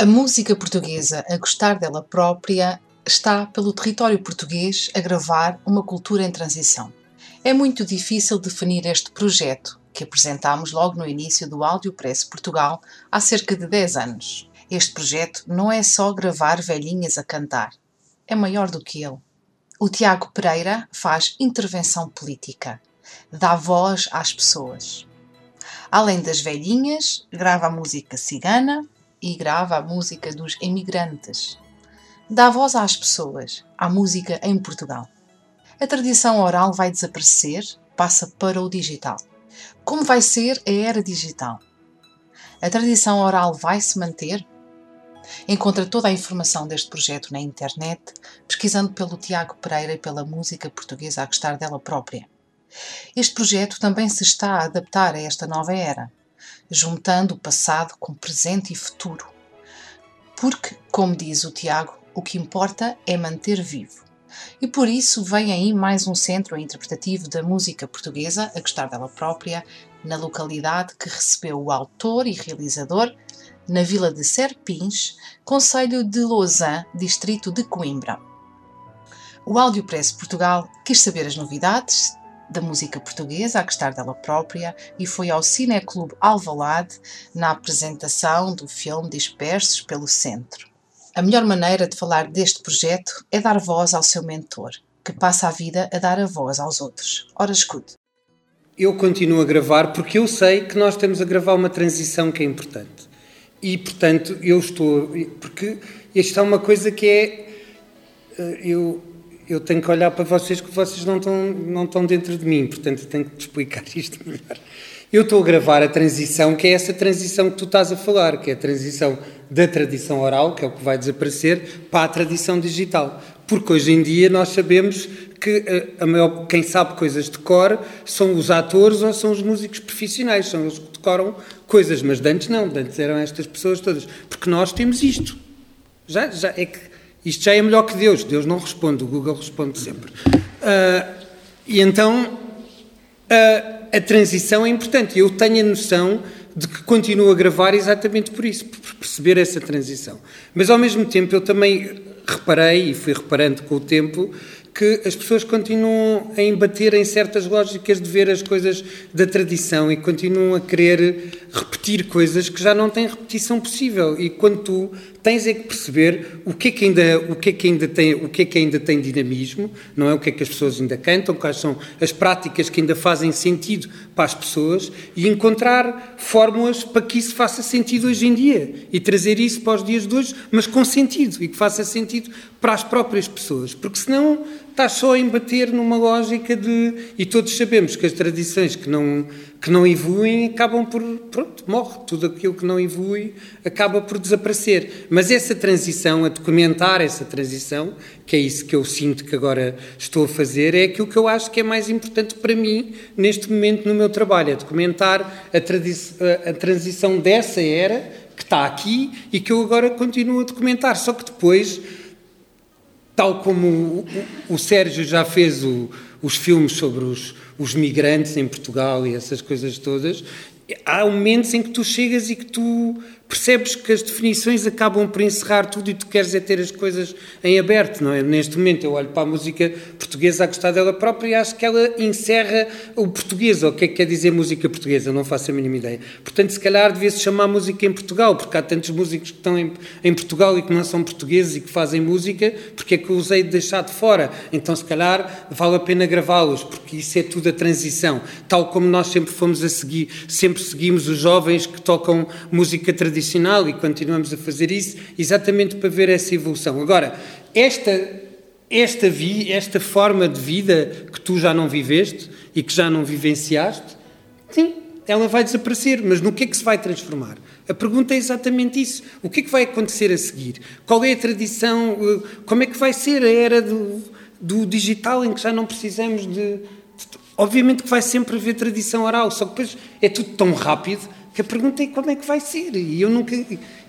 A música portuguesa, a gostar dela própria, está pelo território português a gravar uma cultura em transição. É muito difícil definir este projeto, que apresentámos logo no início do Áudio Press Portugal há cerca de 10 anos. Este projeto não é só gravar velhinhas a cantar, é maior do que ele. O Tiago Pereira faz intervenção política, dá voz às pessoas. Além das velhinhas, grava música cigana, e grava a música dos emigrantes. Dá voz às pessoas, à música em Portugal. A tradição oral vai desaparecer, passa para o digital. Como vai ser a era digital? A tradição oral vai se manter? Encontra toda a informação deste projeto na internet, pesquisando pelo Tiago Pereira e pela música portuguesa a gostar dela própria. Este projeto também se está a adaptar a esta nova era juntando o passado com presente e futuro. Porque, como diz o Tiago, o que importa é manter vivo. E por isso vem aí mais um centro interpretativo da música portuguesa, a gostar dela própria, na localidade que recebeu o autor e realizador, na vila de Serpins, Conselho de Lausanne, distrito de Coimbra. O Áudio Press Portugal quis saber as novidades, da música portuguesa, a gostar dela própria, e foi ao Cineclube Alvalade na apresentação do filme Dispersos pelo Centro. A melhor maneira de falar deste projeto é dar voz ao seu mentor, que passa a vida a dar a voz aos outros. Ora, escute. Eu continuo a gravar porque eu sei que nós estamos a gravar uma transição que é importante. E, portanto, eu estou. Porque isto é uma coisa que é. Eh, eu, eu tenho que olhar para vocês que vocês não estão, não estão dentro de mim, portanto tenho que te explicar isto melhor. Eu estou a gravar a transição, que é essa transição que tu estás a falar, que é a transição da tradição oral, que é o que vai desaparecer, para a tradição digital. Porque hoje em dia nós sabemos que eh, a maior, quem sabe coisas de cor são os atores ou são os músicos profissionais, são eles que decoram coisas, mas de antes não, de antes eram estas pessoas todas. Porque nós temos isto. Já, já é que isto já é melhor que Deus. Deus não responde, o Google responde sempre. Uh, e então uh, a transição é importante. Eu tenho a noção de que continuo a gravar exatamente por isso, por perceber essa transição. Mas ao mesmo tempo eu também reparei, e fui reparando com o tempo, que as pessoas continuam a embater em certas lógicas de ver as coisas da tradição e continuam a querer repetir coisas que já não têm repetição possível. E quando tu tens é que perceber o que é que ainda, o que é que ainda tem, o que é que ainda tem dinamismo, não é? O que é que as pessoas ainda cantam, quais são as práticas que ainda fazem sentido para as pessoas e encontrar fórmulas para que isso faça sentido hoje em dia e trazer isso para os dias de hoje, mas com sentido e que faça sentido para as próprias pessoas, porque senão está só a embater numa lógica de. E todos sabemos que as tradições que não, que não evoluem acabam por. Pronto, morre. Tudo aquilo que não evolui acaba por desaparecer. Mas essa transição, a documentar essa transição, que é isso que eu sinto que agora estou a fazer, é aquilo que eu acho que é mais importante para mim neste momento no meu trabalho: é documentar a, a, a transição dessa era que está aqui e que eu agora continuo a documentar. Só que depois tal como o, o, Sérgio já fez o, os filmes sobre os, os migrantes em Portugal e essas coisas todas, há momentos em que tu chegas e que tu percebes que as definições acabam por encerrar tudo e tu queres é ter as coisas em aberto, não é? Neste momento eu olho para a música portuguesa a gostar dela própria e acho que ela encerra o português, ou o que é que quer dizer música portuguesa, não faço a mínima ideia. Portanto, se calhar devia-se chamar música em Portugal, porque há tantos músicos que estão em, em, Portugal e que não são portugueses e que fazem música, porque é que eu usei de deixar de fora? Então, se calhar, vale a pena gravá-los, porque isso é tudo a transição. Tal como nós sempre fomos a seguir, sempre seguimos os jovens que tocam música tradicional tradicional e continuamos a fazer isso exatamente para ver essa evolução. Agora, esta, esta, vi, esta forma de vida que tu já não viveste e que já não vivenciaste, sim, ela vai desaparecer, mas no que é que se vai transformar? A pergunta é exatamente isso. O que é que vai acontecer a seguir? Qual é a tradição? eh, Como é que vai ser a era do, do digital em que já não precisamos de, de- Obviamente que vai sempre haver tradição oral, só que depois é tudo tão rápido que a pergunta é como é que vai ser. E eu nunca.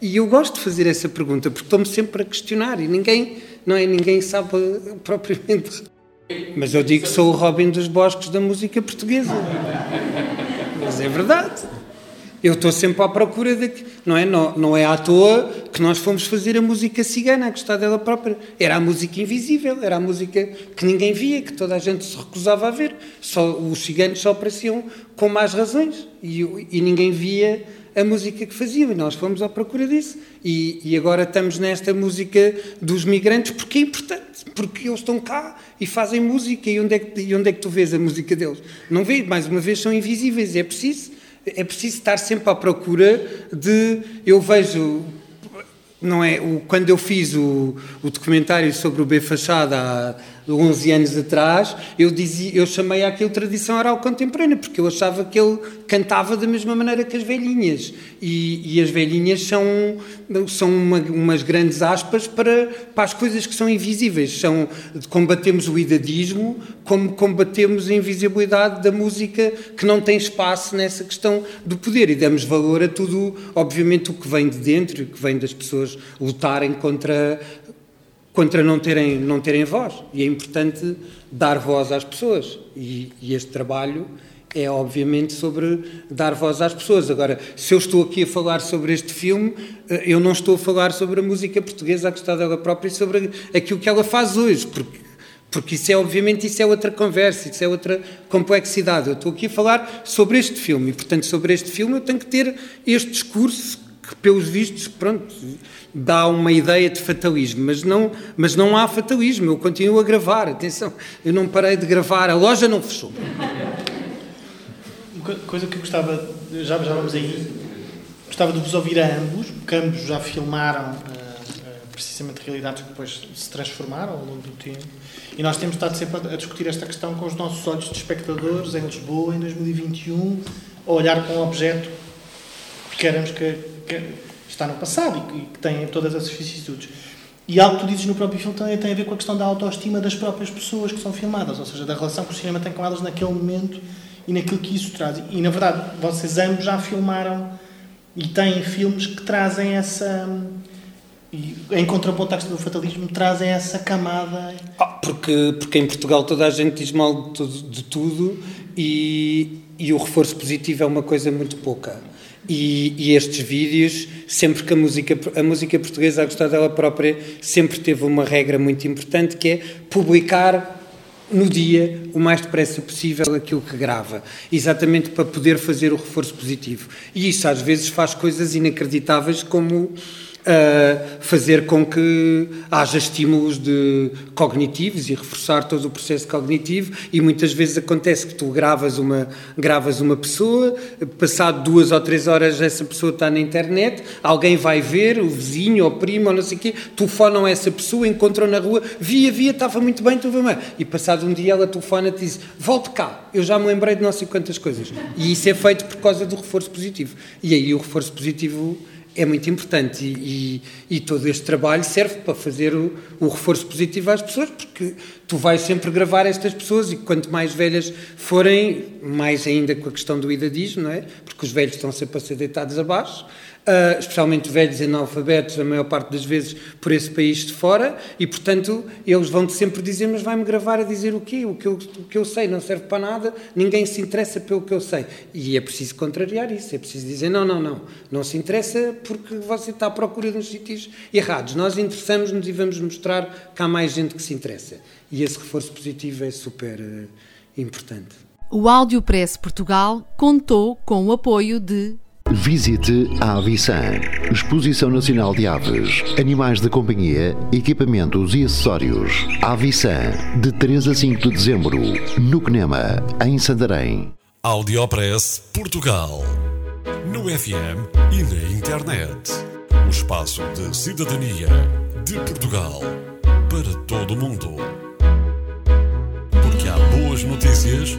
E eu gosto de fazer essa pergunta porque estou-me sempre a questionar e ninguém, não é? Ninguém sabe propriamente. Mas eu digo que sou o Robin dos Bosques da música portuguesa. Mas é verdade. Eu estou sempre à procura de que, não é? Não, não é à toa que nós fomos fazer a música cigana, a gostar dela própria. Era a música invisível, era a música que ninguém via, que toda a gente se recusava a ver. Só, os ciganos só apareciam com más razões e, e ninguém via a música que faziam e nós fomos à procura disso. E, e agora estamos nesta música dos migrantes porque é importante, porque eles estão cá e fazem música e onde é que, e onde é que tu vês a música deles? Não vês, mais uma vez, são invisíveis, é preciso é preciso estar sempre à procura de. Eu vejo. Não é? O, quando eu fiz o, o documentário sobre o B Fachada há 11 anos atrás, eu, dizia, eu chamei aquilo tradição oral contemporânea, porque eu achava que ele cantava da mesma maneira que as velhinhas. E, e as velhinhas são, são uma, umas grandes aspas para, para as coisas que são invisíveis. São, combatemos o idadismo, como combatemos a invisibilidade da música que não tem espaço nessa questão do poder. E damos valor a tudo, obviamente, o que vem de dentro, o que vem das pessoas lutarem contra contra não terem, não terem voz. E é importante dar voz às pessoas. E, e, este trabalho é, obviamente, sobre dar voz às pessoas. Agora, se eu estou aqui a falar sobre este filme, eu não estou a falar sobre a música portuguesa, a gostar dela própria, e sobre aquilo que ela faz hoje, porque, porque isso é, obviamente, isso é outra conversa, isso é outra complexidade. Eu estou aqui a falar sobre este filme, e, portanto, sobre este filme eu tenho que ter este discurso que, pelos vistos, pronto, dá uma ideia de fatalismo, mas não, mas não há fatalismo, eu continuo a gravar, atenção, eu não parei de gravar, a loja não fechou. Uma coisa que eu gostava, já, já vamos aí, gostava de vos ouvir a ambos, porque ambos já filmaram uh, uh, precisamente realidades que depois se transformaram ao longo do tempo, e nós temos estado sempre a discutir esta questão com os nossos olhos de espectadores em Lisboa, em 2021, a olhar para um objeto que queremos que, que está no passado e que, tem todas essas vicissitudes. E algo que tu dizes no próprio filme também tem a ver com a questão da autoestima das próprias pessoas que são filmadas, ou seja, da relação que o cinema tem com elas naquele momento e naquilo que isso traz. E, na verdade, vocês ambos já filmaram e têm filmes que trazem essa... E, em contraponto à questão do fatalismo, trazem essa camada... Ah, porque, porque em Portugal toda a gente diz mal de tudo, de tudo e, e o reforço positivo é uma coisa muito pouca. E, e, estes vídeos, sempre que a música, a música portuguesa, a gostar dela própria, sempre teve uma regra muito importante que é publicar no dia, o mais depressa possível, aquilo que grava, exatamente para poder fazer o reforço positivo. E isso às vezes faz coisas inacreditáveis como Uh, fazer com que haja estímulos de cognitivos e reforçar todo o processo cognitivo e muitas vezes acontece que tu gravas uma, gravas uma pessoa, passado duas ou três horas essa pessoa está na internet, alguém vai ver, o vizinho o primo ou não sei o quê, telefonam essa pessoa, encontram na rua, via, via, estava muito bem, estava bem. E passado um dia ela telefona-te e diz, volte cá, eu já me lembrei de não sei quantas coisas. E isso é feito por causa do reforço positivo. E aí o reforço positivo é muito importante e, e, e, todo este trabalho serve para fazer o, o, reforço positivo às pessoas, porque tu vais sempre gravar estas pessoas e quanto mais velhas forem, mais ainda com a questão do idadismo, não é? Porque os velhos estão sempre a ser deitados abaixo, uh, especialmente velhos analfabetos, a maior parte das vezes por esse país de fora, e portanto eles vão-te sempre dizer: Mas vai-me gravar a dizer o quê? O que, eu, o que eu sei não serve para nada, ninguém se interessa pelo que eu sei. E é preciso contrariar isso, é preciso dizer: Não, não, não, não se interessa porque você está à procura nos sítios errados. Nós interessamos-nos e vamos mostrar que há mais gente que se interessa. E esse reforço positivo é super uh, importante. O Áudio Press Portugal contou com o apoio de Visite a Avisan, Exposição Nacional de Aves, Animais de Companhia, Equipamentos e Acessórios. Avisan, de 3 a 5 de dezembro, no Quenema, em Santarém. Audiopress Portugal. No FM e na internet. O espaço de cidadania de Portugal para todo o mundo. Porque há boas notícias